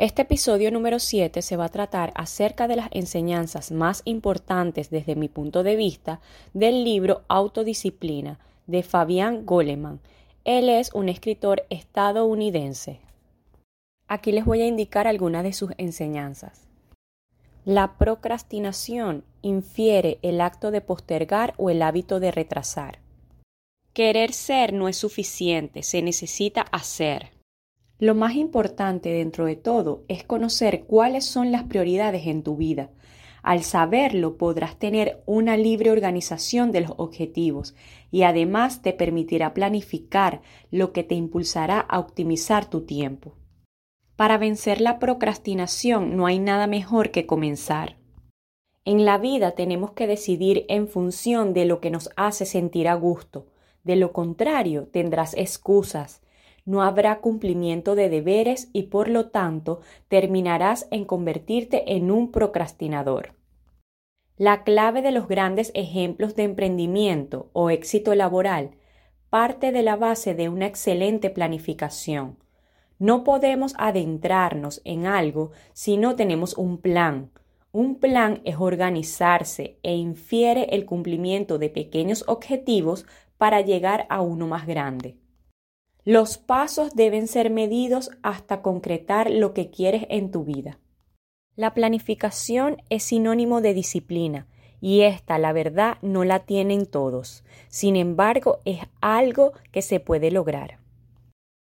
Este episodio número 7 se va a tratar acerca de las enseñanzas más importantes desde mi punto de vista del libro Autodisciplina de Fabián Goleman. Él es un escritor estadounidense. Aquí les voy a indicar algunas de sus enseñanzas. La procrastinación infiere el acto de postergar o el hábito de retrasar. Querer ser no es suficiente, se necesita hacer. Lo más importante dentro de todo es conocer cuáles son las prioridades en tu vida. Al saberlo podrás tener una libre organización de los objetivos y además te permitirá planificar lo que te impulsará a optimizar tu tiempo. Para vencer la procrastinación no hay nada mejor que comenzar. En la vida tenemos que decidir en función de lo que nos hace sentir a gusto. De lo contrario, tendrás excusas, no habrá cumplimiento de deberes y por lo tanto terminarás en convertirte en un procrastinador. La clave de los grandes ejemplos de emprendimiento o éxito laboral parte de la base de una excelente planificación. No podemos adentrarnos en algo si no tenemos un plan. Un plan es organizarse e infiere el cumplimiento de pequeños objetivos para llegar a uno más grande. Los pasos deben ser medidos hasta concretar lo que quieres en tu vida. La planificación es sinónimo de disciplina y esta, la verdad, no la tienen todos. Sin embargo, es algo que se puede lograr.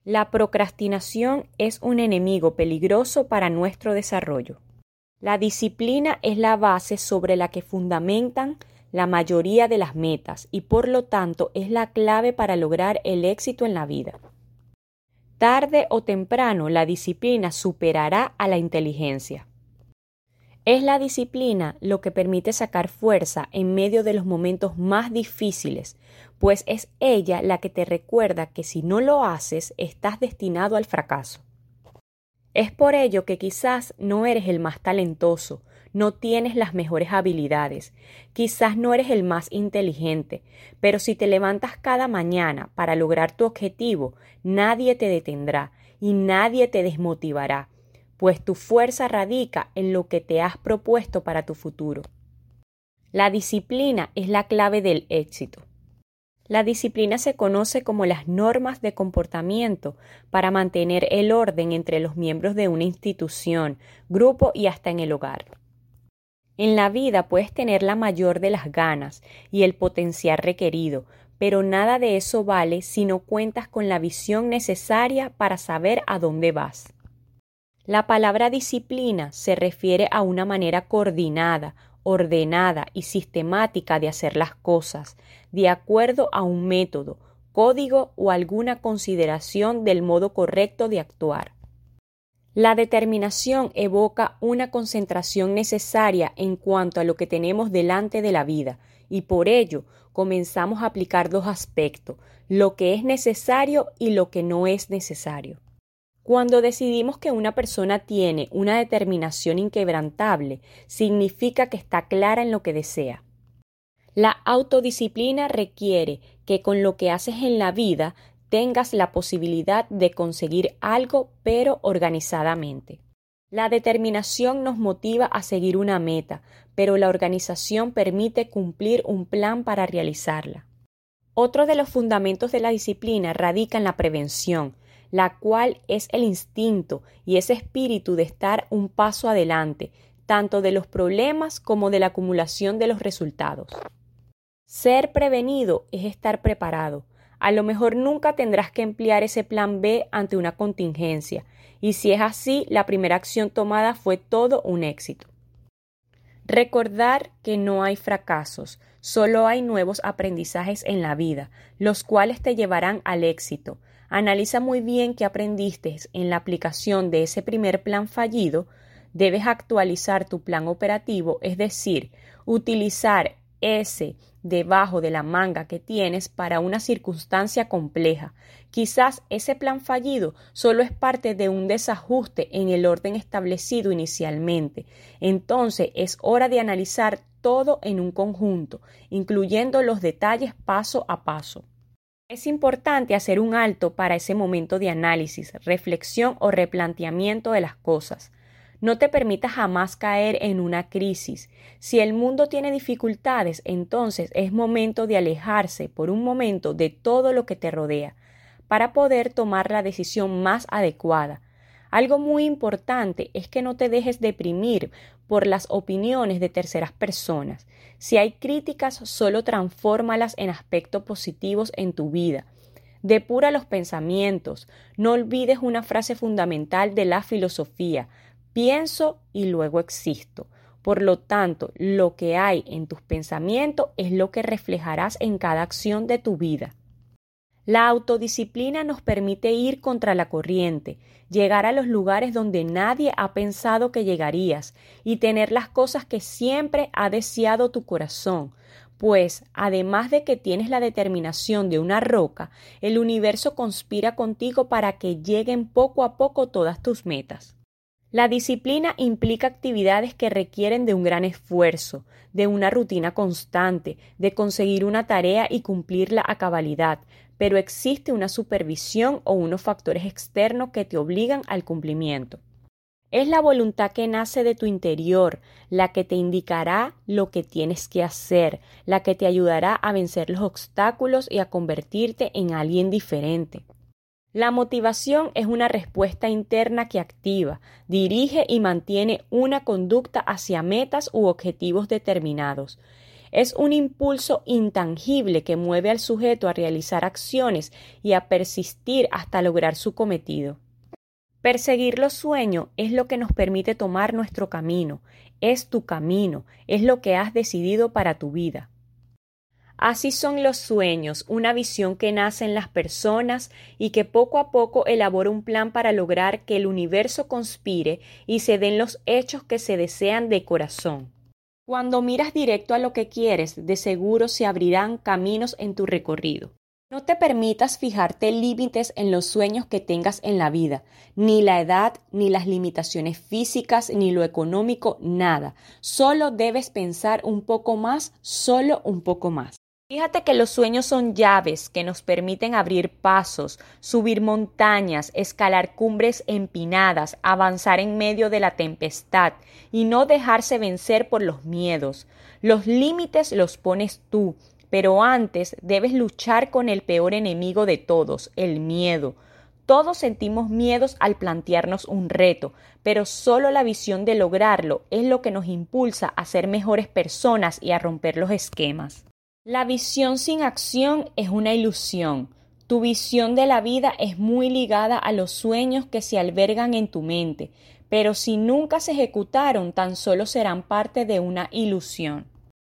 La procrastinación es un enemigo peligroso para nuestro desarrollo. La disciplina es la base sobre la que fundamentan la mayoría de las metas y por lo tanto es la clave para lograr el éxito en la vida. Tarde o temprano la disciplina superará a la inteligencia. Es la disciplina lo que permite sacar fuerza en medio de los momentos más difíciles, pues es ella la que te recuerda que si no lo haces estás destinado al fracaso. Es por ello que quizás no eres el más talentoso, no tienes las mejores habilidades, quizás no eres el más inteligente, pero si te levantas cada mañana para lograr tu objetivo, nadie te detendrá y nadie te desmotivará, pues tu fuerza radica en lo que te has propuesto para tu futuro. La disciplina es la clave del éxito. La disciplina se conoce como las normas de comportamiento para mantener el orden entre los miembros de una institución, grupo y hasta en el hogar. En la vida puedes tener la mayor de las ganas y el potencial requerido, pero nada de eso vale si no cuentas con la visión necesaria para saber a dónde vas. La palabra disciplina se refiere a una manera coordinada, ordenada y sistemática de hacer las cosas, de acuerdo a un método, código o alguna consideración del modo correcto de actuar. La determinación evoca una concentración necesaria en cuanto a lo que tenemos delante de la vida, y por ello comenzamos a aplicar dos aspectos, lo que es necesario y lo que no es necesario. Cuando decidimos que una persona tiene una determinación inquebrantable, significa que está clara en lo que desea. La autodisciplina requiere que con lo que haces en la vida tengas la posibilidad de conseguir algo pero organizadamente. La determinación nos motiva a seguir una meta, pero la organización permite cumplir un plan para realizarla. Otro de los fundamentos de la disciplina radica en la prevención, la cual es el instinto y ese espíritu de estar un paso adelante, tanto de los problemas como de la acumulación de los resultados. Ser prevenido es estar preparado, a lo mejor nunca tendrás que emplear ese plan B ante una contingencia, y si es así, la primera acción tomada fue todo un éxito. Recordar que no hay fracasos, solo hay nuevos aprendizajes en la vida, los cuales te llevarán al éxito. Analiza muy bien qué aprendiste en la aplicación de ese primer plan fallido, debes actualizar tu plan operativo, es decir, utilizar ese debajo de la manga que tienes para una circunstancia compleja. Quizás ese plan fallido solo es parte de un desajuste en el orden establecido inicialmente. Entonces es hora de analizar todo en un conjunto, incluyendo los detalles paso a paso. Es importante hacer un alto para ese momento de análisis, reflexión o replanteamiento de las cosas. No te permitas jamás caer en una crisis. Si el mundo tiene dificultades, entonces es momento de alejarse por un momento de todo lo que te rodea, para poder tomar la decisión más adecuada. Algo muy importante es que no te dejes deprimir por las opiniones de terceras personas. Si hay críticas, solo transfórmalas en aspectos positivos en tu vida. Depura los pensamientos. No olvides una frase fundamental de la filosofía pienso y luego existo. Por lo tanto, lo que hay en tus pensamientos es lo que reflejarás en cada acción de tu vida. La autodisciplina nos permite ir contra la corriente, llegar a los lugares donde nadie ha pensado que llegarías y tener las cosas que siempre ha deseado tu corazón, pues además de que tienes la determinación de una roca, el universo conspira contigo para que lleguen poco a poco todas tus metas. La disciplina implica actividades que requieren de un gran esfuerzo, de una rutina constante, de conseguir una tarea y cumplirla a cabalidad, pero existe una supervisión o unos factores externos que te obligan al cumplimiento. Es la voluntad que nace de tu interior, la que te indicará lo que tienes que hacer, la que te ayudará a vencer los obstáculos y a convertirte en alguien diferente. La motivación es una respuesta interna que activa, dirige y mantiene una conducta hacia metas u objetivos determinados. Es un impulso intangible que mueve al sujeto a realizar acciones y a persistir hasta lograr su cometido. Perseguir los sueños es lo que nos permite tomar nuestro camino, es tu camino, es lo que has decidido para tu vida. Así son los sueños, una visión que nace en las personas y que poco a poco elabora un plan para lograr que el universo conspire y se den los hechos que se desean de corazón. Cuando miras directo a lo que quieres, de seguro se abrirán caminos en tu recorrido. No te permitas fijarte límites en los sueños que tengas en la vida, ni la edad, ni las limitaciones físicas, ni lo económico, nada. Solo debes pensar un poco más, solo un poco más. Fíjate que los sueños son llaves que nos permiten abrir pasos, subir montañas, escalar cumbres empinadas, avanzar en medio de la tempestad y no dejarse vencer por los miedos. Los límites los pones tú, pero antes debes luchar con el peor enemigo de todos, el miedo. Todos sentimos miedos al plantearnos un reto, pero solo la visión de lograrlo es lo que nos impulsa a ser mejores personas y a romper los esquemas. La visión sin acción es una ilusión. Tu visión de la vida es muy ligada a los sueños que se albergan en tu mente, pero si nunca se ejecutaron tan solo serán parte de una ilusión.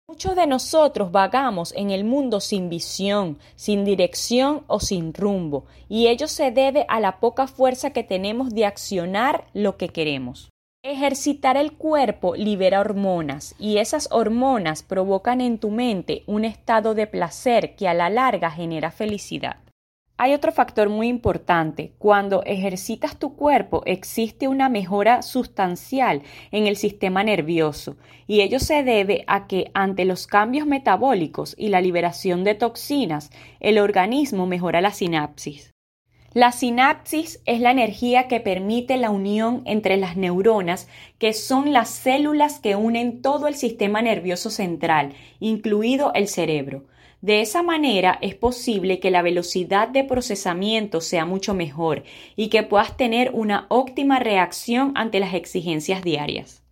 Muchos de nosotros vagamos en el mundo sin visión, sin dirección o sin rumbo, y ello se debe a la poca fuerza que tenemos de accionar lo que queremos. Ejercitar el cuerpo libera hormonas y esas hormonas provocan en tu mente un estado de placer que a la larga genera felicidad. Hay otro factor muy importante. Cuando ejercitas tu cuerpo existe una mejora sustancial en el sistema nervioso y ello se debe a que ante los cambios metabólicos y la liberación de toxinas, el organismo mejora la sinapsis. La sinapsis es la energía que permite la unión entre las neuronas, que son las células que unen todo el sistema nervioso central, incluido el cerebro. De esa manera es posible que la velocidad de procesamiento sea mucho mejor y que puedas tener una óptima reacción ante las exigencias diarias.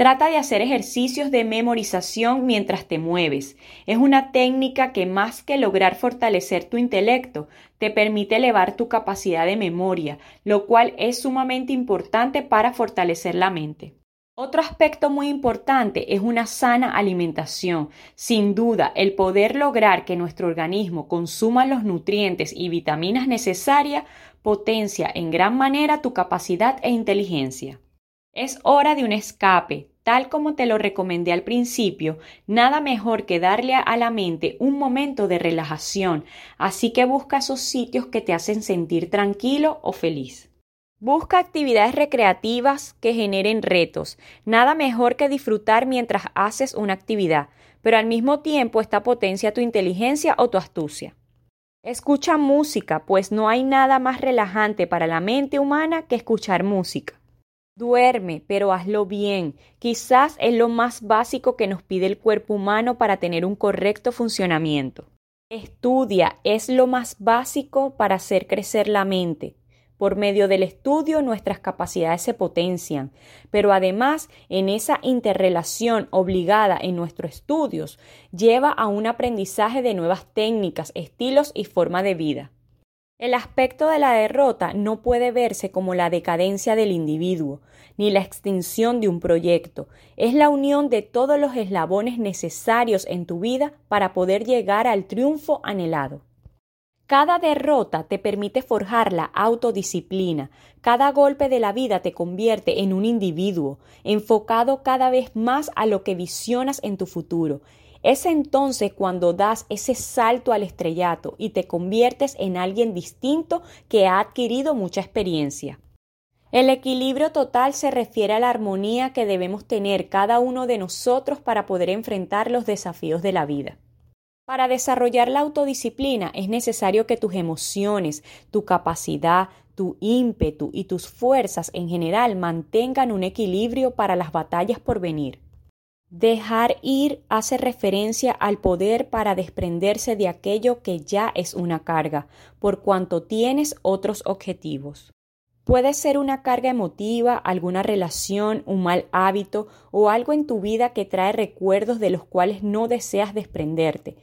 Trata de hacer ejercicios de memorización mientras te mueves. Es una técnica que más que lograr fortalecer tu intelecto, te permite elevar tu capacidad de memoria, lo cual es sumamente importante para fortalecer la mente. Otro aspecto muy importante es una sana alimentación. Sin duda, el poder lograr que nuestro organismo consuma los nutrientes y vitaminas necesarias potencia en gran manera tu capacidad e inteligencia. Es hora de un escape, tal como te lo recomendé al principio, nada mejor que darle a la mente un momento de relajación, así que busca esos sitios que te hacen sentir tranquilo o feliz. Busca actividades recreativas que generen retos. Nada mejor que disfrutar mientras haces una actividad, pero al mismo tiempo esta potencia tu inteligencia o tu astucia. Escucha música, pues no hay nada más relajante para la mente humana que escuchar música. Duerme, pero hazlo bien. Quizás es lo más básico que nos pide el cuerpo humano para tener un correcto funcionamiento. Estudia, es lo más básico para hacer crecer la mente. Por medio del estudio nuestras capacidades se potencian, pero además en esa interrelación obligada en nuestros estudios lleva a un aprendizaje de nuevas técnicas, estilos y forma de vida. El aspecto de la derrota no puede verse como la decadencia del individuo, ni la extinción de un proyecto. Es la unión de todos los eslabones necesarios en tu vida para poder llegar al triunfo anhelado. Cada derrota te permite forjar la autodisciplina. Cada golpe de la vida te convierte en un individuo, enfocado cada vez más a lo que visionas en tu futuro. Es entonces cuando das ese salto al estrellato y te conviertes en alguien distinto que ha adquirido mucha experiencia. El equilibrio total se refiere a la armonía que debemos tener cada uno de nosotros para poder enfrentar los desafíos de la vida. Para desarrollar la autodisciplina es necesario que tus emociones, tu capacidad, tu ímpetu y tus fuerzas en general mantengan un equilibrio para las batallas por venir. Dejar ir hace referencia al poder para desprenderse de aquello que ya es una carga, por cuanto tienes otros objetivos. Puede ser una carga emotiva, alguna relación, un mal hábito o algo en tu vida que trae recuerdos de los cuales no deseas desprenderte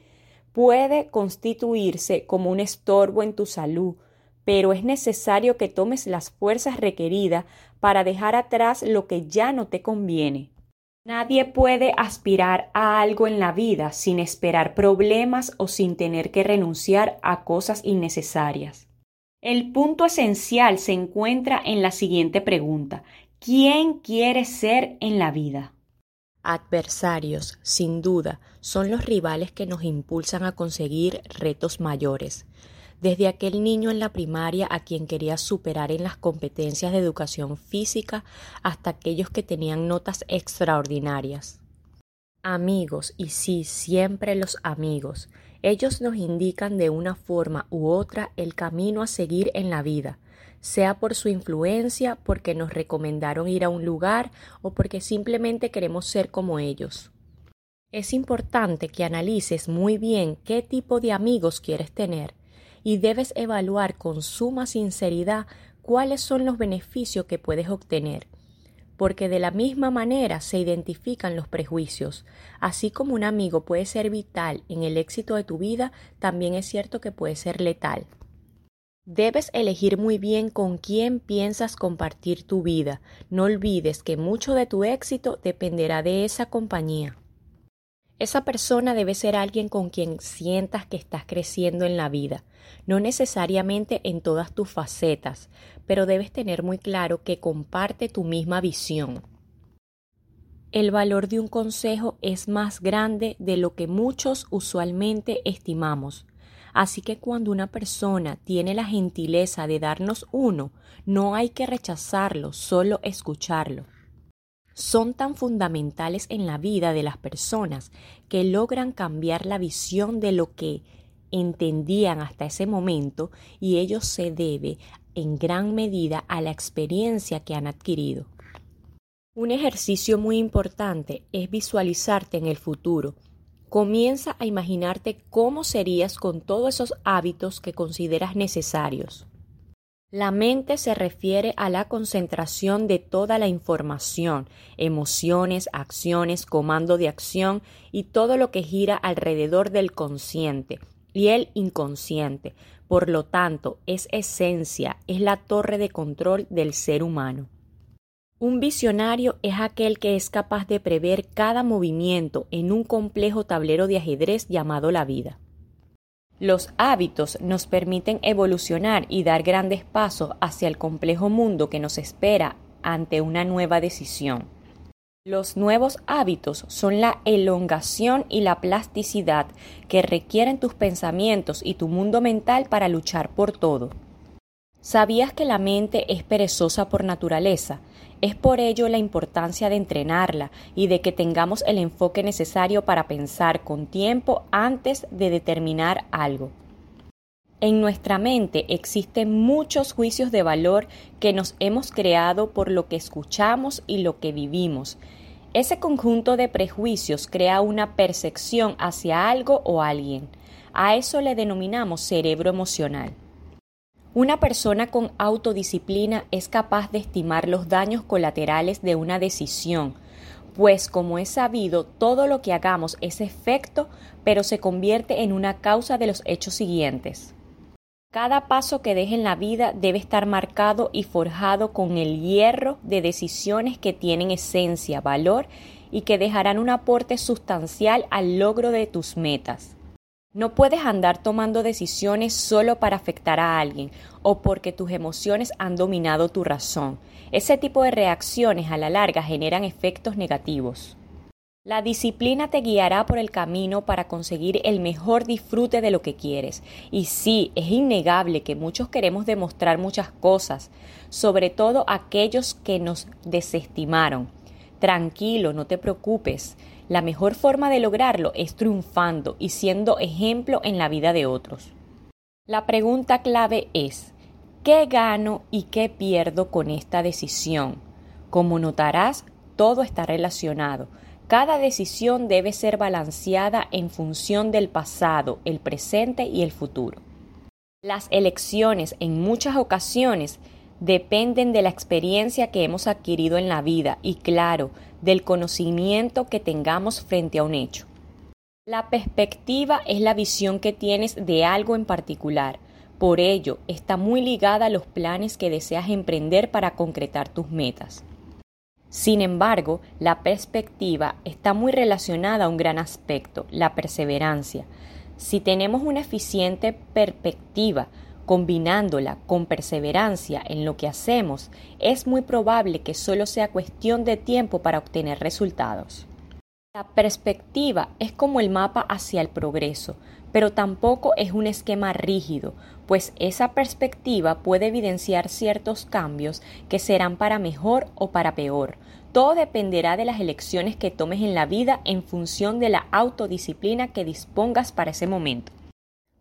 puede constituirse como un estorbo en tu salud, pero es necesario que tomes las fuerzas requeridas para dejar atrás lo que ya no te conviene. Nadie puede aspirar a algo en la vida sin esperar problemas o sin tener que renunciar a cosas innecesarias. El punto esencial se encuentra en la siguiente pregunta. ¿Quién quiere ser en la vida? Adversarios, sin duda, son los rivales que nos impulsan a conseguir retos mayores. Desde aquel niño en la primaria a quien quería superar en las competencias de educación física hasta aquellos que tenían notas extraordinarias. Amigos, y sí, siempre los amigos. Ellos nos indican de una forma u otra el camino a seguir en la vida, sea por su influencia, porque nos recomendaron ir a un lugar o porque simplemente queremos ser como ellos. Es importante que analices muy bien qué tipo de amigos quieres tener y debes evaluar con suma sinceridad cuáles son los beneficios que puedes obtener, porque de la misma manera se identifican los prejuicios. Así como un amigo puede ser vital en el éxito de tu vida, también es cierto que puede ser letal. Debes elegir muy bien con quién piensas compartir tu vida. No olvides que mucho de tu éxito dependerá de esa compañía. Esa persona debe ser alguien con quien sientas que estás creciendo en la vida, no necesariamente en todas tus facetas, pero debes tener muy claro que comparte tu misma visión. El valor de un consejo es más grande de lo que muchos usualmente estimamos. Así que cuando una persona tiene la gentileza de darnos uno, no hay que rechazarlo, solo escucharlo. Son tan fundamentales en la vida de las personas que logran cambiar la visión de lo que entendían hasta ese momento y ello se debe en gran medida a la experiencia que han adquirido. Un ejercicio muy importante es visualizarte en el futuro Comienza a imaginarte cómo serías con todos esos hábitos que consideras necesarios. La mente se refiere a la concentración de toda la información, emociones, acciones, comando de acción y todo lo que gira alrededor del consciente y el inconsciente. Por lo tanto, es esencia, es la torre de control del ser humano. Un visionario es aquel que es capaz de prever cada movimiento en un complejo tablero de ajedrez llamado la vida. Los hábitos nos permiten evolucionar y dar grandes pasos hacia el complejo mundo que nos espera ante una nueva decisión. Los nuevos hábitos son la elongación y la plasticidad que requieren tus pensamientos y tu mundo mental para luchar por todo. ¿Sabías que la mente es perezosa por naturaleza? Es por ello la importancia de entrenarla y de que tengamos el enfoque necesario para pensar con tiempo antes de determinar algo. En nuestra mente existen muchos juicios de valor que nos hemos creado por lo que escuchamos y lo que vivimos. Ese conjunto de prejuicios crea una percepción hacia algo o alguien. A eso le denominamos cerebro emocional. Una persona con autodisciplina es capaz de estimar los daños colaterales de una decisión, pues como es sabido, todo lo que hagamos es efecto, pero se convierte en una causa de los hechos siguientes. Cada paso que deje en la vida debe estar marcado y forjado con el hierro de decisiones que tienen esencia, valor y que dejarán un aporte sustancial al logro de tus metas. No puedes andar tomando decisiones solo para afectar a alguien o porque tus emociones han dominado tu razón. Ese tipo de reacciones a la larga generan efectos negativos. La disciplina te guiará por el camino para conseguir el mejor disfrute de lo que quieres. Y sí, es innegable que muchos queremos demostrar muchas cosas, sobre todo aquellos que nos desestimaron. Tranquilo, no te preocupes. La mejor forma de lograrlo es triunfando y siendo ejemplo en la vida de otros. La pregunta clave es, ¿qué gano y qué pierdo con esta decisión? Como notarás, todo está relacionado cada decisión debe ser balanceada en función del pasado, el presente y el futuro. Las elecciones en muchas ocasiones dependen de la experiencia que hemos adquirido en la vida y, claro, del conocimiento que tengamos frente a un hecho. La perspectiva es la visión que tienes de algo en particular. Por ello, está muy ligada a los planes que deseas emprender para concretar tus metas. Sin embargo, la perspectiva está muy relacionada a un gran aspecto, la perseverancia. Si tenemos una eficiente perspectiva, combinándola con perseverancia en lo que hacemos, es muy probable que solo sea cuestión de tiempo para obtener resultados. La perspectiva es como el mapa hacia el progreso, pero tampoco es un esquema rígido, pues esa perspectiva puede evidenciar ciertos cambios que serán para mejor o para peor. Todo dependerá de las elecciones que tomes en la vida en función de la autodisciplina que dispongas para ese momento.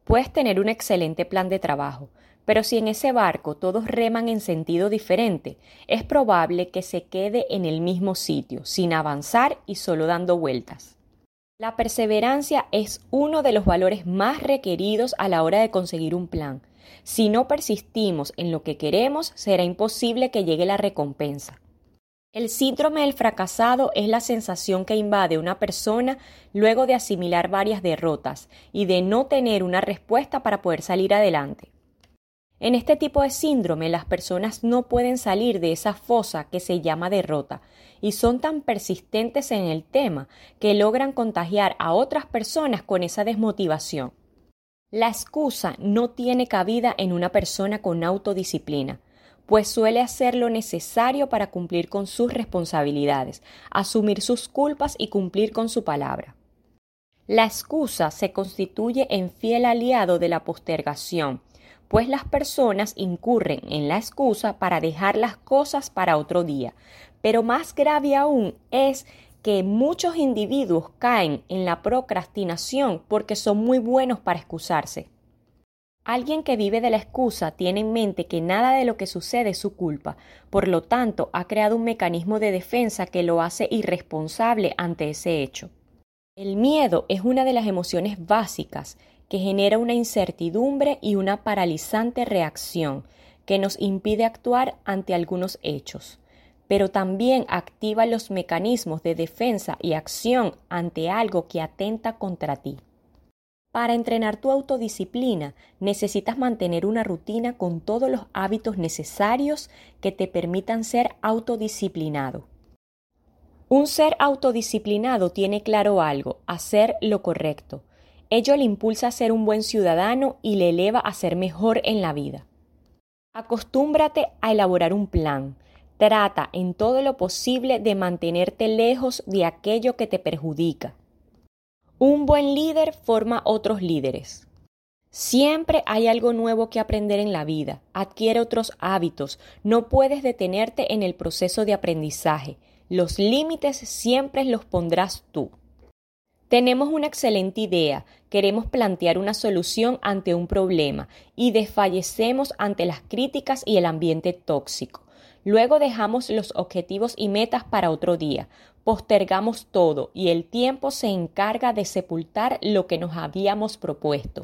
Puedes tener un excelente plan de trabajo, pero si en ese barco todos reman en sentido diferente, es probable que se quede en el mismo sitio, sin avanzar y solo dando vueltas. La perseverancia es uno de los valores más requeridos a la hora de conseguir un plan. Si no persistimos en lo que queremos, será imposible que llegue la recompensa. El síndrome del fracasado es la sensación que invade una persona luego de asimilar varias derrotas y de no tener una respuesta para poder salir adelante. En este tipo de síndrome las personas no pueden salir de esa fosa que se llama derrota y son tan persistentes en el tema que logran contagiar a otras personas con esa desmotivación. La excusa no tiene cabida en una persona con autodisciplina, pues suele hacer lo necesario para cumplir con sus responsabilidades, asumir sus culpas y cumplir con su palabra. La excusa se constituye en fiel aliado de la postergación, pues las personas incurren en la excusa para dejar las cosas para otro día. Pero más grave aún es que muchos individuos caen en la procrastinación porque son muy buenos para excusarse. Alguien que vive de la excusa tiene en mente que nada de lo que sucede es su culpa, por lo tanto ha creado un mecanismo de defensa que lo hace irresponsable ante ese hecho. El miedo es una de las emociones básicas que genera una incertidumbre y una paralizante reacción que nos impide actuar ante algunos hechos, pero también activa los mecanismos de defensa y acción ante algo que atenta contra ti. Para entrenar tu autodisciplina necesitas mantener una rutina con todos los hábitos necesarios que te permitan ser autodisciplinado. Un ser autodisciplinado tiene claro algo, hacer lo correcto, Ello le impulsa a ser un buen ciudadano y le eleva a ser mejor en la vida. Acostúmbrate a elaborar un plan. Trata en todo lo posible de mantenerte lejos de aquello que te perjudica. Un buen líder forma otros líderes. Siempre hay algo nuevo que aprender en la vida. Adquiere otros hábitos. No puedes detenerte en el proceso de aprendizaje. Los límites siempre los pondrás tú. Tenemos una excelente idea, queremos plantear una solución ante un problema y desfallecemos ante las críticas y el ambiente tóxico. Luego dejamos los objetivos y metas para otro día, postergamos todo y el tiempo se encarga de sepultar lo que nos habíamos propuesto.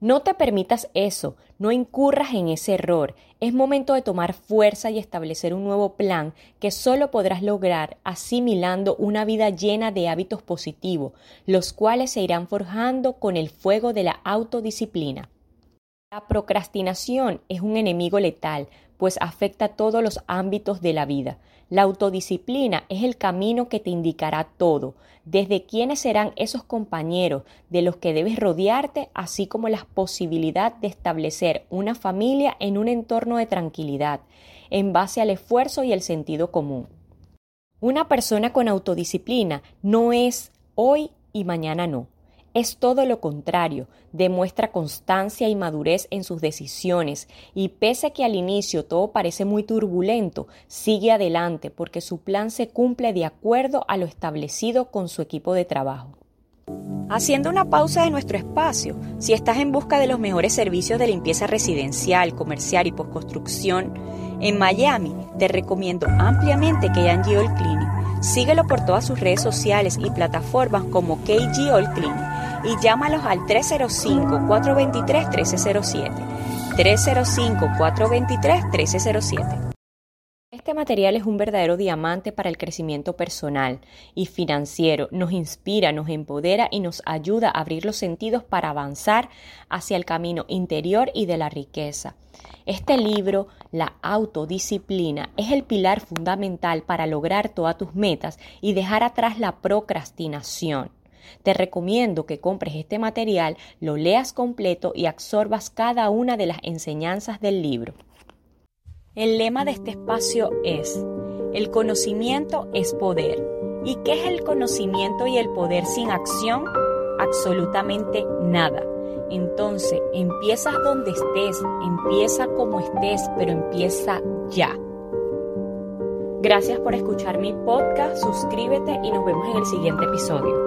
No te permitas eso, no incurras en ese error. Es momento de tomar fuerza y establecer un nuevo plan que solo podrás lograr asimilando una vida llena de hábitos positivos, los cuales se irán forjando con el fuego de la autodisciplina. La procrastinación es un enemigo letal, pues afecta todos los ámbitos de la vida. La autodisciplina es el camino que te indicará todo, desde quiénes serán esos compañeros de los que debes rodearte, así como la posibilidad de establecer una familia en un entorno de tranquilidad, en base al esfuerzo y el sentido común. Una persona con autodisciplina no es hoy y mañana no es todo lo contrario, demuestra constancia y madurez en sus decisiones y pese a que al inicio todo parece muy turbulento, sigue adelante porque su plan se cumple de acuerdo a lo establecido con su equipo de trabajo. Haciendo una pausa de nuestro espacio, si estás en busca de los mejores servicios de limpieza residencial, comercial y postconstrucción, en Miami te recomiendo ampliamente KG All Cleaning. Síguelo por todas sus redes sociales y plataformas como KG All Cleaning y llámalos al 305-423-1307. 305-423-1307. Este material es un verdadero diamante para el crecimiento personal y financiero. Nos inspira, nos empodera y nos ayuda a abrir los sentidos para avanzar hacia el camino interior y de la riqueza. Este libro, La autodisciplina, es el pilar fundamental para lograr todas tus metas y dejar atrás la procrastinación. Te recomiendo que compres este material, lo leas completo y absorbas cada una de las enseñanzas del libro. El lema de este espacio es, el conocimiento es poder. ¿Y qué es el conocimiento y el poder sin acción? Absolutamente nada. Entonces, empiezas donde estés, empieza como estés, pero empieza ya. Gracias por escuchar mi podcast, suscríbete y nos vemos en el siguiente episodio.